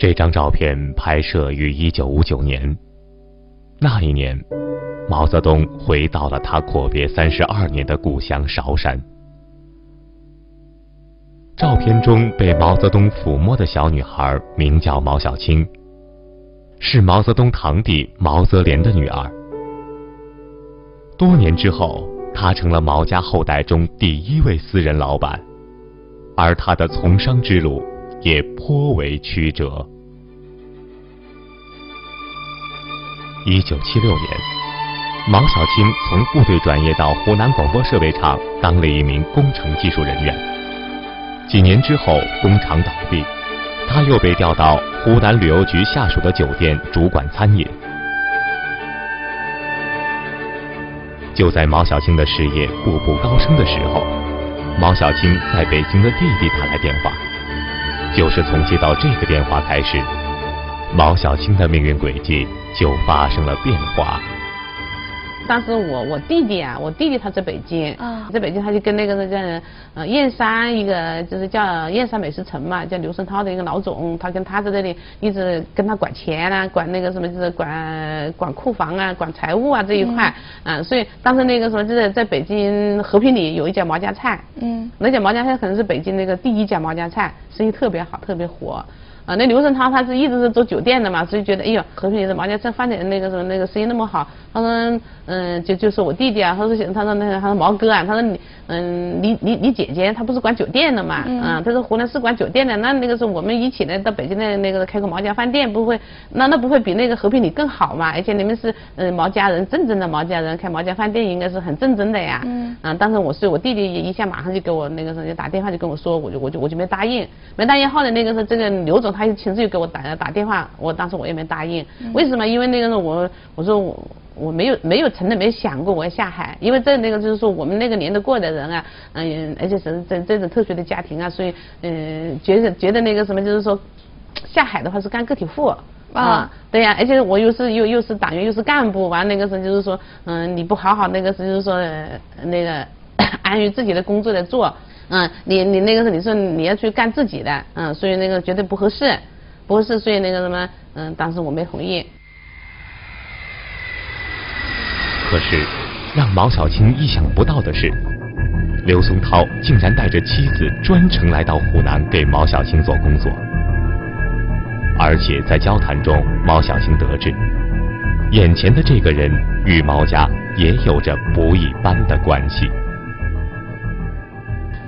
这张照片拍摄于一九五九年，那一年，毛泽东回到了他阔别三十二年的故乡韶山。照片中被毛泽东抚摸的小女孩名叫毛小青，是毛泽东堂弟毛泽连的女儿。多年之后，她成了毛家后代中第一位私人老板，而她的从商之路。也颇为曲折。一九七六年，毛小青从部队转业到湖南广播设备厂当了一名工程技术人员。几年之后，工厂倒闭，他又被调到湖南旅游局下属的酒店主管餐饮。就在毛小青的事业步步高升的时候，毛小青在北京的弟弟打来电话。就是从接到这个电话开始，毛小青的命运轨迹就发生了变化。当时我我弟弟啊，我弟弟他在北京，啊。在北京他就跟那个叫呃燕山一个就是叫燕山美食城嘛，叫刘胜涛的一个老总，他跟他在这里一直跟他管钱啊，管那个什么就是管管库房啊，管财务啊这一块，嗯，所以当时那个什么就是在北京和平里有一家毛家菜，嗯，那家毛家菜可能是北京那个第一家毛家菜，生意特别好，特别火。啊，那刘胜涛他是一直是做酒店的嘛，所以觉得哎呦，和平里的毛家菜饭店那个什么那个生意那么好，他说嗯，就就是我弟弟啊，他说他说那个他说毛哥啊，他说你嗯你你你姐姐她不是管酒店的嘛，嗯，他说湖南是管酒店的，那那个时候我们一起呢到北京的那个开个毛家饭店，不会那那不会比那个和平里更好嘛？而且你们是嗯毛家人，正宗的毛家人，开毛家饭店应该是很正宗的呀。嗯，啊，当时我是我弟弟一下马上就给我那个什么就打电话就跟我说，我就我就我就没答应，没答应后来那个时候这个刘总。他又亲自又给我打打电话，我当时我也没答应。为什么？因为那个时候我我说我我没有没有从来没想过我要下海，因为在那个就是说我们那个年代过的人啊，嗯，而且是这这种特殊的家庭啊，所以嗯觉得觉得那个什么就是说下海的话是干个体户啊，对呀，而且我又是又又是党员又是干部，完那个时候就是说嗯你不好好那个是就是说那个 安于自己的工作来做。嗯，你你那个你说你要去干自己的，嗯，所以那个绝对不合适，不合适，所以那个什么，嗯，当时我没同意。可是，让毛小青意想不到的是，刘松涛竟然带着妻子专程来到湖南给毛小青做工作，而且在交谈中，毛小青得知，眼前的这个人与毛家也有着不一般的关系。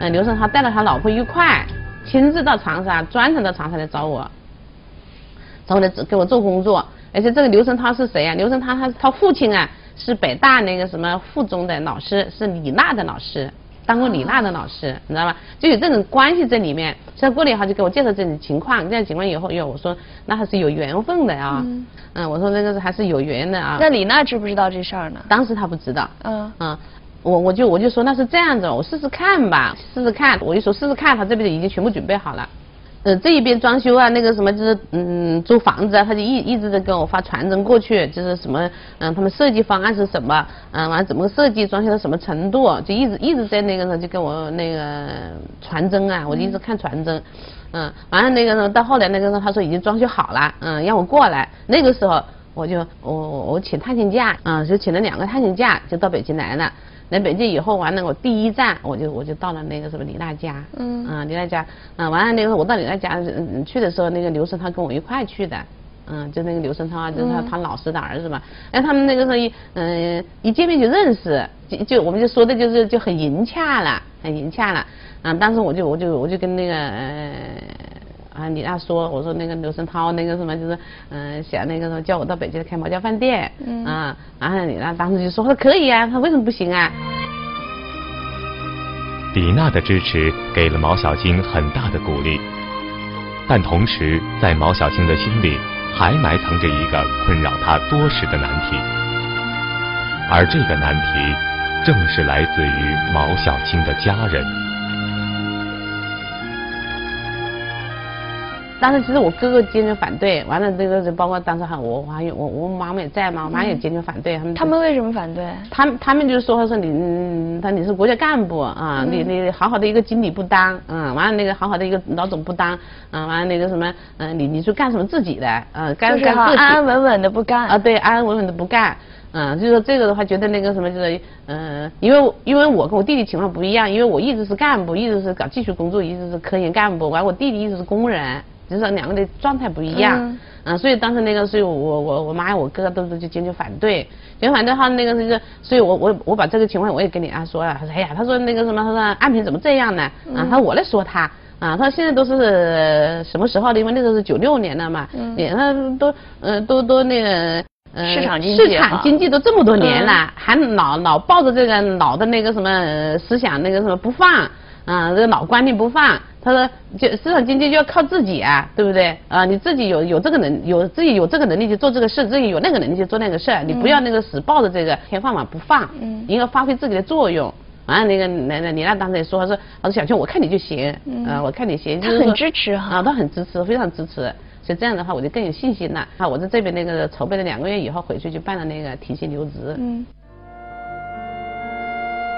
嗯，刘胜涛带了他老婆一块，亲自到长沙，专程到长沙来找我，找我来给我做工作。而且这个刘胜涛是谁啊？刘胜涛他他父亲啊，是北大那个什么附中的老师，是李娜的老师，当过李娜的老师，你知道吧？就有这种关系在里面。所以过了以后就给我介绍这种情况，这样情况以后，哟，我说那还是有缘分的啊。嗯，我说那个是还是有缘的啊。那李娜知不知道这事儿呢？当时她不知道。嗯。嗯。我我就我就说那是这样子，我试试看吧，试试看。我就说试试看，他这边已经全部准备好了。呃，这一边装修啊，那个什么就是嗯租房子啊，他就一一直在跟我发传真过去，就是什么嗯他们设计方案是什么，嗯完了怎么设计，装修到什么程度，就一直一直在那个呢就跟我那个传真啊，我就一直看传真，嗯完了那个时候到后来那个时候他说已经装修好了，嗯让我过来，那个时候我就我我请探亲假，嗯就请了两个探亲假就到北京来了。来北京以后，完了我第一站我就我就到了那个什么李娜家，嗯，啊李娜家，嗯完了那个我到李娜家去的时候，那个刘胜涛跟我一块去的，嗯就那个刘胜涛啊，就是他他老师的儿子嘛，哎他们那个时候一嗯一见面就认识，就就我们就说的就是就很融洽了，很融洽了，啊当时我就我就我就跟那个。啊，你那说，我说那个刘胜涛那个什么，就是嗯，想那个什么叫我到北京开毛家饭店，嗯，啊，然后李娜当时就说他可以啊，他为什么不行啊？李娜的支持给了毛小青很大的鼓励，但同时在毛小青的心里还埋藏着一个困扰她多时的难题，而这个难题正是来自于毛小青的家人。当时其实我哥哥坚决反对，完了这个包括当时还我还有我我妈妈也在嘛，我妈也坚决反对。他们他们为什么反对？他们他们就是说说你他你是国家干部啊，你你好好的一个经理不当，嗯，完了那个好好的一个老总不当，嗯，完了那个什么，嗯，你你去干什么自己的，嗯，干干自己安安稳稳的不干啊，对，安安稳稳的不干。嗯，就是说这个的话，觉得那个什么，就是嗯，因为因为我跟我弟弟情况不一样，因为我一直是干部，一直是搞技术工作，一直是科研干部，完我弟弟一直是工人，就是说两个的状态不一样，嗯，所以当时那个，所以我我我妈我哥都是就坚决反对，坚决反对，他那个是，所以我我我把这个情况我也跟你啊说了，他说哎呀，他说那个什么，他说安平怎么这样呢？啊，他说我来说他，啊，他说现在都是什么时候的？因为那时候是九六年了嘛，嗯，他都嗯都都那个。市场经济，市场经济都这么多年了，还老老抱着这个老的那个什么思想，那个什么不放，啊，这个老观念不放。他说，就市场经济就要靠自己啊，对不对？啊，你自己有有这个能，有自己有这个能力去做这个事，自己有那个能力去做那个事，你不要那个死抱着这个天饭碗不放，嗯，应该发挥自己的作用。啊，那个那那李娜当时也说，他说，他说小秋，我看你就行，嗯，我看你行，他很支持哈，啊，他很支持，非常支持。所以这样的话，我就更有信心了。啊，我在这边那个筹备了两个月以后，回去就办了那个提薪留职。嗯。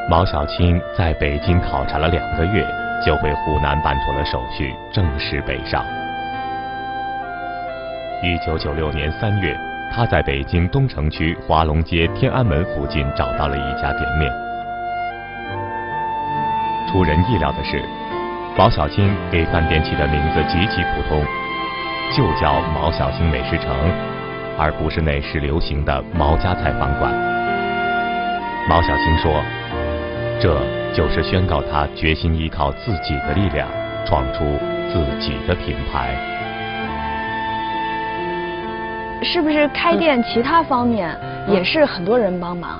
毛小青在北京考察了两个月，就回湖南办妥了手续，正式北上。一九九六年三月，他在北京东城区华龙街天安门附近找到了一家店面。出人意料的是，毛小青给饭店起的名字极其普通。就叫毛小青美食城，而不是那时流行的毛家菜饭馆。毛小青说：“这就是宣告他决心依靠自己的力量，创出自己的品牌。”是不是开店其他方面也是很多人帮忙？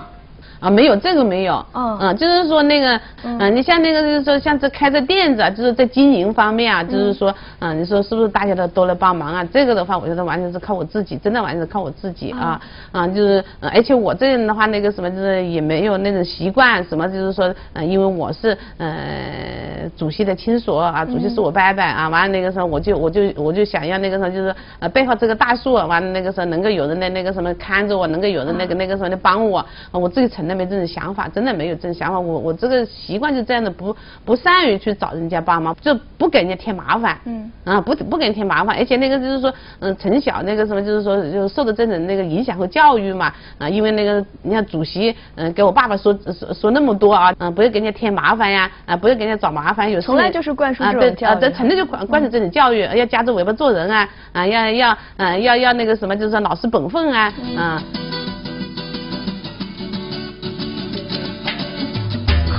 啊，没有这个没有，嗯，嗯，就是说那个，嗯，你像那个就是说像这开这店子啊，就是在经营方面啊，就是说，嗯，你说是不是大家都都来帮忙啊？这个的话，我觉得完全是靠我自己，真的完全是靠我自己啊，啊，就是，而且我这人的话，那个什么就是也没有那种习惯，什么就是说，嗯，因为我是呃主席的亲属啊，主席是我伯伯啊，完了那个时候我就我就我就想要那个时候就是呃背后这个大树，完了那个时候能够有人来那个什么看着我，能够有人那个那个什么来帮我，我自己从来。没这种想法，真的没有这种想法。我我这个习惯就这样的，不不善于去找人家帮忙，就不给人家添麻烦。嗯啊，不不给人添麻烦，而且那个就是说，嗯，从小那个什么，就是说，就受的这种那个影响和教育嘛。啊，因为那个你看主席，嗯，给我爸爸说说说那么多啊，嗯，不要给人家添麻烦呀，啊，不要给人家找麻烦。有从来就是灌输这种教育。啊，对，从来就灌灌输这种教育，要夹着尾巴做人啊，啊，要要嗯要要那个什么，就是说老实本分啊，嗯。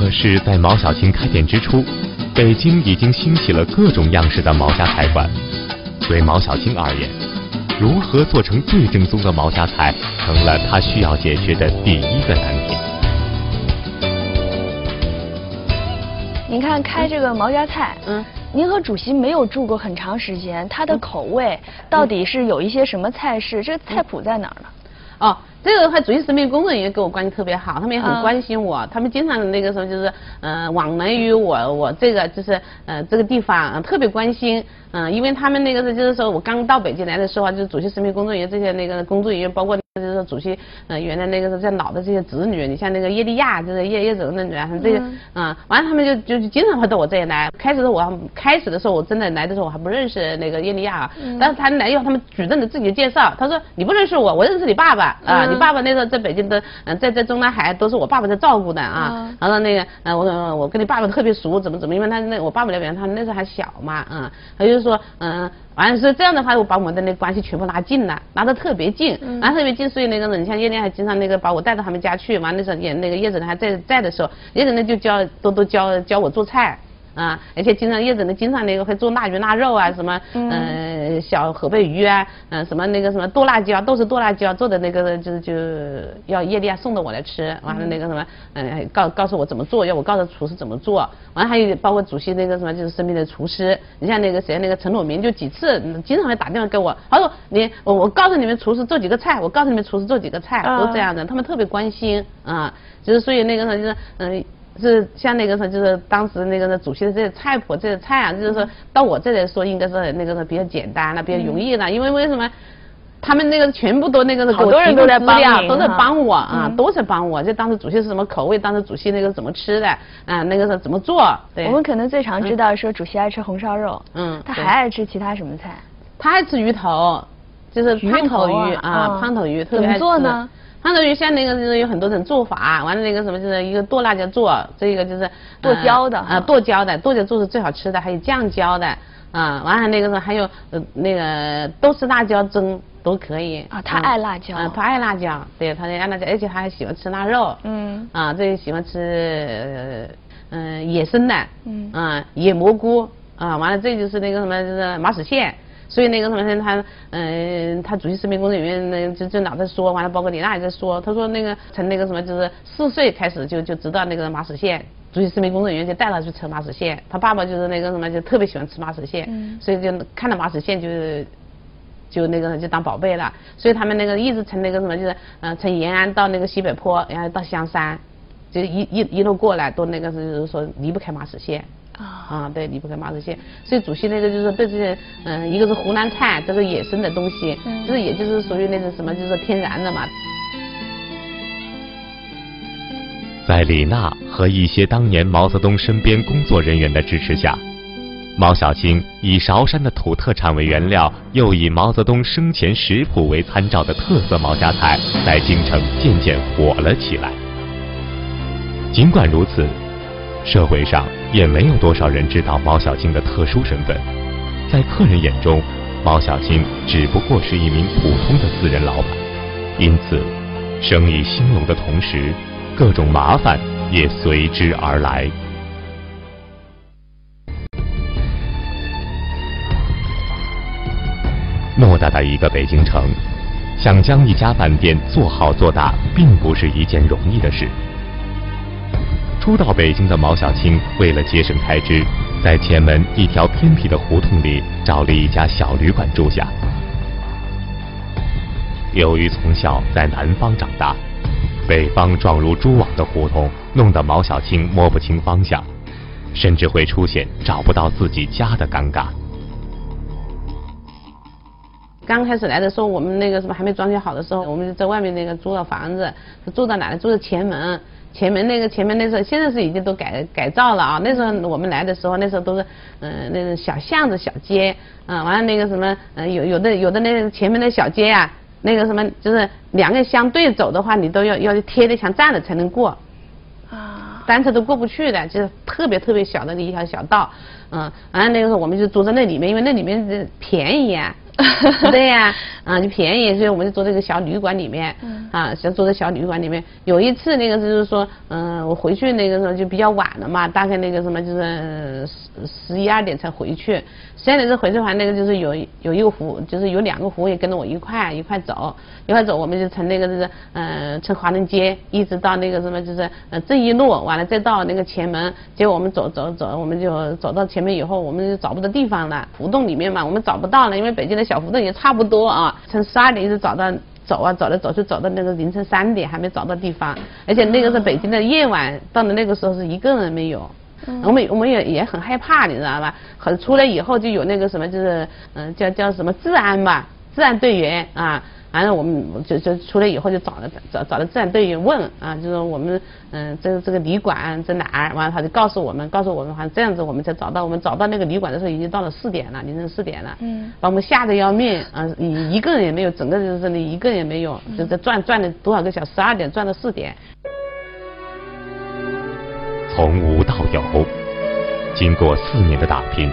可是，在毛小青开店之初，北京已经兴起了各种样式的毛家菜馆。对毛小青而言，如何做成最正宗的毛家菜，成了他需要解决的第一个难题。您看，开这个毛家菜，嗯，您和主席没有住过很长时间，他的口味到底是有一些什么菜式？这个菜谱在哪儿呢？哦。这个的话，主席身边工作人员跟我关系特别好，他们也很关心我，他们经常那个时候就是，嗯，往来于我，我这个就是，呃，这个地方特别关心。嗯，因为他们那个时候就是说我刚到北京来的时候，就是主席身边工作人员这些那个工作人员，包括就是说主席呃原来那个时候在老的这些子女，你像那个叶利亚，就是叶叶总的女儿，这些嗯，完了他们就就经常会到我这里来。开始的我开始的时候我真的来的时候我还不认识那个叶利亚。啊，但是他来以后他们举证的自己介绍，他说你不认识我，我认识你爸爸。啊，你爸爸那时候在北京的嗯在在中南海都是我爸爸在照顾的啊，然后那个呃我我跟你爸爸特别熟，怎么怎么，因为他那我爸爸那边他那时候还小嘛，嗯，他就。说嗯，完了是这样的话，我把我们的那关系全部拉近了，拉得特别近，拉特别近，所以那个人像叶莲还经常那个把我带到他们家去，完了时候也那个叶子呢还在在的时候，叶子呢就教多多教教我做菜。啊，而且经常叶子呢，经常那个会做腊鱼腊肉啊，什么嗯小河贝鱼啊，嗯什么那个什么剁辣椒，都是剁辣椒做的那个，就是就要叶丽亚送到我来吃，完了那个什么嗯告告诉我怎么做，要我告诉厨师怎么做，完了还有包括主席那个什么就是身边的厨师，你像那个谁那个陈鲁明就几次经常会打电话给我，他说你我我告诉你们厨师做几个菜，我告诉你们厨师做几个菜，都这样的，他们特别关心啊，就是所以那个呢就是嗯。是像那个时候，就是当时那个主席的这些菜谱，这些菜啊，就是说到我这里说，应该是那个比较简单了，比较容易了，因为为什么？他们那个全部都那个好多人都在帮都在帮我啊，都在帮我。就当时主席是什么口味，当时主席那个怎么吃的啊，那个是怎么做？对。我们可能最常知道说主席爱吃红烧肉，嗯，他还爱吃其他什么菜？他爱吃鱼头，就是胖头鱼啊，胖头鱼。怎么做呢？胖头鱼像那个就是有很多种做法，完了那个什么就是一个剁辣椒做，这个就是剁椒的啊，剁椒的，剁椒做是最好吃的，还有酱椒的啊，完了那个还有呃那个都是辣椒蒸。都可以啊，他爱辣椒，嗯，他爱辣椒，对，他爱辣椒，而且他还喜欢吃腊肉，嗯，啊，这喜欢吃嗯野生的，嗯，啊野蘑菇，啊，完了这就是那个什么就是马齿苋，所以那个什么他嗯他主席食品工作人员那就就老在说，完了包括李娜也在说，他说那个从那个什么就是四岁开始就就知道那个马齿苋，主席食品工作人员就带他去吃马齿苋，他爸爸就是那个什么就特别喜欢吃马齿苋，所以就看到马齿苋就。就那个就当宝贝了，所以他们那个一直从那个什么就是嗯从延安到那个西北坡，然后到香山，就一一一路过来都那个是说离不开马齿苋啊啊对离不开马齿苋，所以主席那个就是对这些嗯一个是湖南菜，这个野生的东西，就是也就是属于那种什么就是天然的嘛。在李娜和一些当年毛泽东身边工作人员的支持下。毛小青以韶山的土特产为原料，又以毛泽东生前食谱为参照的特色毛家菜，在京城渐渐火了起来。尽管如此，社会上也没有多少人知道毛小青的特殊身份。在客人眼中，毛小青只不过是一名普通的私人老板。因此，生意兴隆的同时，各种麻烦也随之而来。偌大的一个北京城，想将一家饭店做好做大，并不是一件容易的事。初到北京的毛小青，为了节省开支，在前门一条偏僻的胡同里找了一家小旅馆住下。由于从小在南方长大，北方状如蛛网的胡同弄得毛小青摸不清方向，甚至会出现找不到自己家的尴尬。刚开始来的时候，我们那个什么还没装修好的时候，我们就在外面那个租了房子，住到哪里？住在前门。前门那个前门那时候，现在是已经都改改造了啊。那时候我们来的时候，那时候都是嗯那种小巷子、小街，嗯，完了那个什么，嗯，有有的有的那个前面的小街啊，那个什么就是两个相对走的话，你都要要贴着墙站着才能过，啊，单车都过不去的，就是特别特别小的一条小道，嗯，完了那个时候我们就住在那里面，因为那里面便宜啊。对呀，啊，就便宜，所以我们就住这个小旅馆里面，啊，就住在小旅馆里面。有一次那个就是说，嗯，我回去那个时候就比较晚了嘛，大概那个什么就是十十一二点才回去。现在是回去话，那个就是有有一个服，就是有两个服务员跟着我一块一块走，一块走，我们就从那个就是嗯，从华人街一直到那个什么就是呃正义路，完了再到那个前门，结果我们走走走，我们就走到前面以后，我们就找不到地方了，胡同里面嘛，我们找不到了，因为北京的小胡同也差不多啊，从十二点一直找到走啊走来走去走到那个凌晨三点还没找到地方，而且那个是北京的夜晚，到了那个时候是一个人没有。我们我们也也很害怕，你知道吧？很出来以后就有那个什么，就是嗯，叫叫什么治安吧，治安队员啊。完了我们就就出来以后就找了找找了治安队员问啊，就是我们嗯这这个旅馆在哪儿？完了他就告诉我们，告诉我们，好像这样子我们才找到。我们找到那个旅馆的时候已经到了四点了，凌晨四点了。嗯。把我们吓得要命啊！一一个人也没有，整个就是里一个人也没有，就在转转了多少个小时？十二点转到四点。从无到有，经过四年的打拼，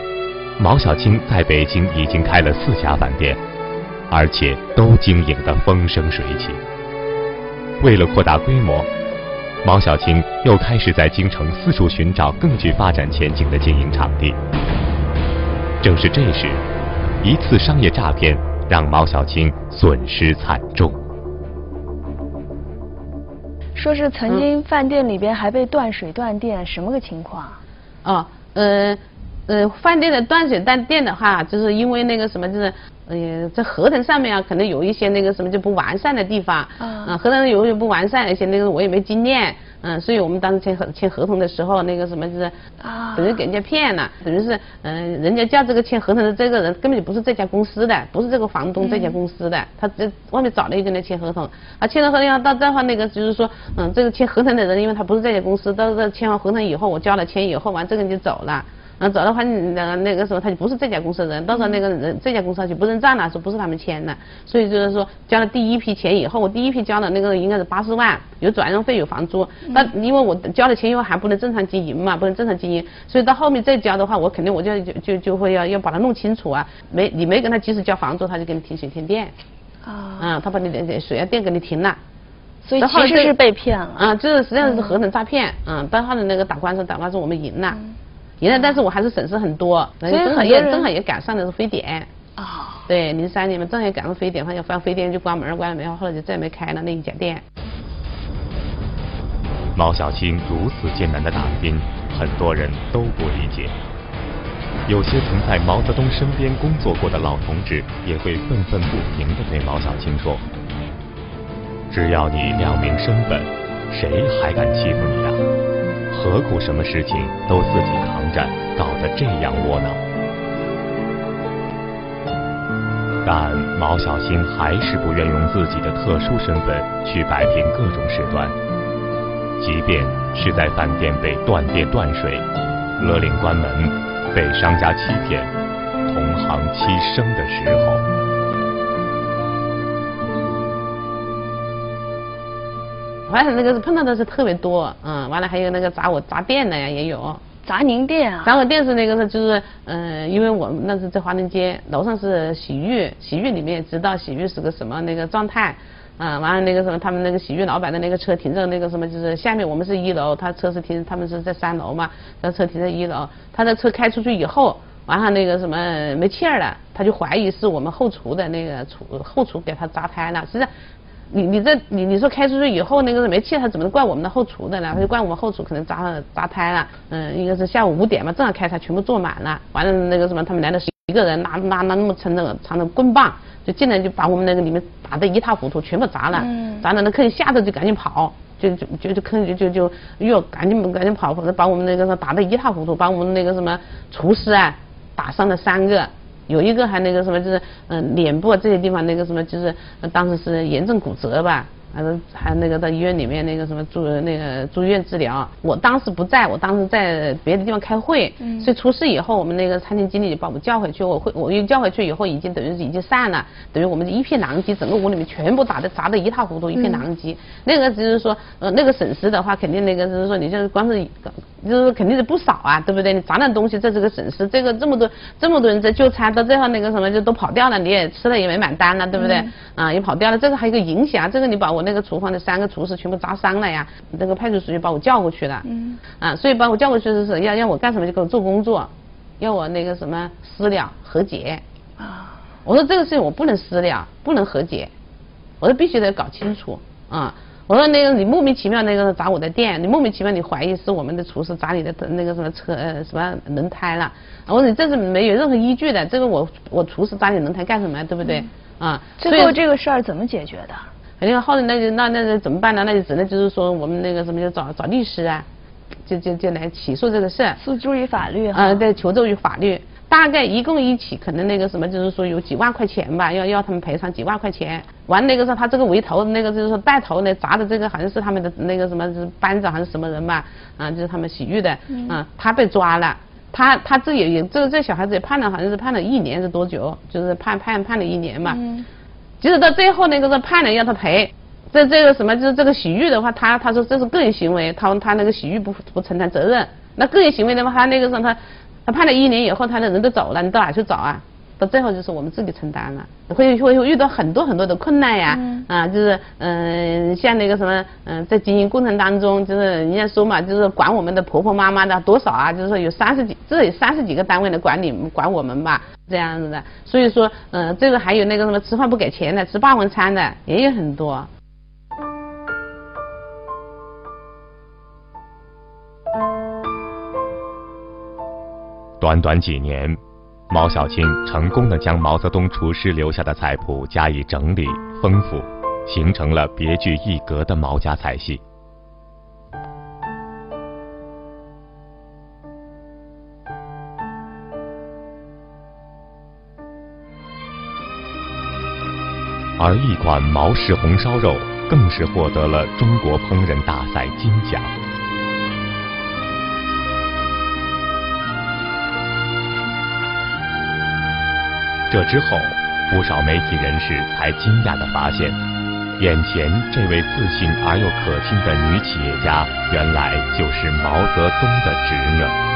毛小青在北京已经开了四家饭店，而且都经营得风生水起。为了扩大规模，毛小青又开始在京城四处寻找更具发展前景的经营场地。正是这时，一次商业诈骗让毛小青损失惨重。说是曾经饭店里边还被断水断电，什么个情况？哦，呃，呃，饭店的断水断电的话，就是因为那个什么，就是，呃，在合同上面啊，可能有一些那个什么就不完善的地方，啊，合同有些不完善，而且那个我也没经验，嗯，所以我们当时签合签合同的时候，那个什么就是，啊，等于给人家骗了，等于是，嗯，人家叫这个签合同的这个人根本就不是这家公司的，不是这个房东这家公司的，他这外面找了一个人签合同，啊，签了合同要到这话那个就是说，嗯，这个签合同的人，因为他不是这家公司，到这签完合同以后，我交了钱以后，完这个人就走了。那走的话，那个那个时候他就不是这家公司的人，到时候那个人这家公司就不认账了，说不是他们签的，所以就是说交了第一批钱以后，我第一批交的那个应该是八十万，有转让费有房租，那因为我交了钱以后还不能正常经营嘛，不能正常经营，所以到后面再交的话，我肯定我就就就就会要要把它弄清楚啊，没你没跟他及时交房租，他就给你停水停电，啊，嗯，他把你的水啊电给你停了，所以其实是被骗了，啊，就是实际上是合同诈骗，嗯，到后的那个打官司打官司我们赢了。赢了，但是我还是损失很多。正好也正好也赶上的是非典。啊。对，零三年嘛，正好也赶上非典，发现放非典就关门，关了门后来就再也没开了那一家店。毛小青如此艰难的打拼，很多人都不理解。有些曾在毛泽东身边工作过的老同志，也会愤愤不平地对毛小青说：“只要你亮明身份，谁还敢欺负你呀？”何苦什么事情都自己扛着，搞得这样窝囊？但毛小青还是不愿用自己的特殊身份去摆平各种事端，即便是在饭店被断电断水、勒令关门、被商家欺骗、同行欺生的时候。反正那个是碰到的是特别多，嗯，完了还有那个砸我砸店的呀也有，砸您店啊？砸我店是那个是就是，嗯，因为我们那是在华人街楼上是洗浴，洗浴里面也知道洗浴是个什么那个状态，嗯，完了那个什么他们那个洗浴老板的那个车停在那个什么就是下面我们是一楼，他车是停他们是在三楼嘛，那车停在一楼，他的车开出去以后，完了那个什么没气儿了，他就怀疑是我们后厨的那个厨后厨给他扎胎了，实际上。你你这你你说开出去以后那个没气，他怎么能怪我们的后厨的呢？他就怪我们后厨可能扎扎胎了。嗯，应该是下午五点嘛，正好开，他全部坐满了。完了那个什么，他们来了十一个人，拿拿拿那么长的长的棍棒，就进来就把我们那个里面打得一塌糊涂，全部砸了。嗯。砸了那客人吓得就赶紧跑，就就就就客人就就就哟赶紧赶紧跑，把我们那个打得一塌糊涂，把我们那个什么厨师啊打伤了三个。有一个还那个什么，就是嗯脸部这些地方那个什么，就是当时是严重骨折吧。还是还那个到医院里面那个什么住那个住院治疗，我当时不在，我当时在别的地方开会，所以出事以后，我们那个餐厅经理就把我们叫回去，我会我又叫回去以后，已经等于是已经散了，等于我们一片狼藉，整个屋里面全部打的砸的一塌糊涂，一片狼藉。那个就是说，呃，那个损失的话，肯定那个就是说，你就是光是就是肯定是不少啊，对不对？你砸点东西，这是个损失，这个这么多这么多人在就餐，到最后那个什么就都跑掉了，你也吃了也没买单了，对不对？啊，也跑掉了，这个还有个影响，这个你把我。那个厨房的三个厨师全部砸伤了呀！那个派出所就把我叫过去了。嗯。啊，所以把我叫过去的是要要我干什么就给我做工作，要我那个什么私了和解。啊。我说这个事情我不能私了，不能和解，我说必须得搞清楚。啊。我说那个你莫名其妙那个砸我的店，你莫名其妙你怀疑是我们的厨师砸你的那个什么车呃什么轮胎了。我说你这是没有任何依据的，这个我我厨师砸你轮胎干什么呀？对不对？啊。最后这个事儿怎么解决的？肯定后来那就那那那怎么办呢？那就只能就是说我们那个什么就找找律师啊，就就就来起诉这个事。诉诸于法律啊，对，求助于法律。大概一共一起可能那个什么就是说有几万块钱吧，要要他们赔偿几万块钱。完那个时候他这个围头那个就是说带头呢砸的这个好像是他们的那个什么是班长还是什么人吧？啊，就是他们洗浴的，啊，他被抓了，他他这也也这这小孩子也判了好像是判了一年是多久？就是判判判了一年嘛。即使到最后那个是判了要他赔，这这个什么就是这个洗浴的话，他他说这是个人行为，他他那个洗浴不不承担责任。那个人行为的话，他那个时候他他判了一年以后，他的人都走了，你到哪去找啊？到最后就是我们自己承担了，会会遇到很多很多的困难呀，啊，就是嗯，像那个什么嗯，在经营过程当中，就是人家说嘛，就是管我们的婆婆妈妈的多少啊，就是说有三十几，至少有三十几个单位来管理管我们吧，这样子的，所以说嗯，这个还有那个什么吃饭不给钱的，吃霸王餐的也有很多。短短几年，毛小青成功的将毛泽东厨师留下的菜谱加以整理丰富，形成了别具一格的毛家菜系。而一款毛氏红烧肉更是获得了中国烹饪大赛金奖。这之后，不少媒体人士才惊讶地发现，眼前这位自信而又可亲的女企业家，原来就是毛泽东的侄女。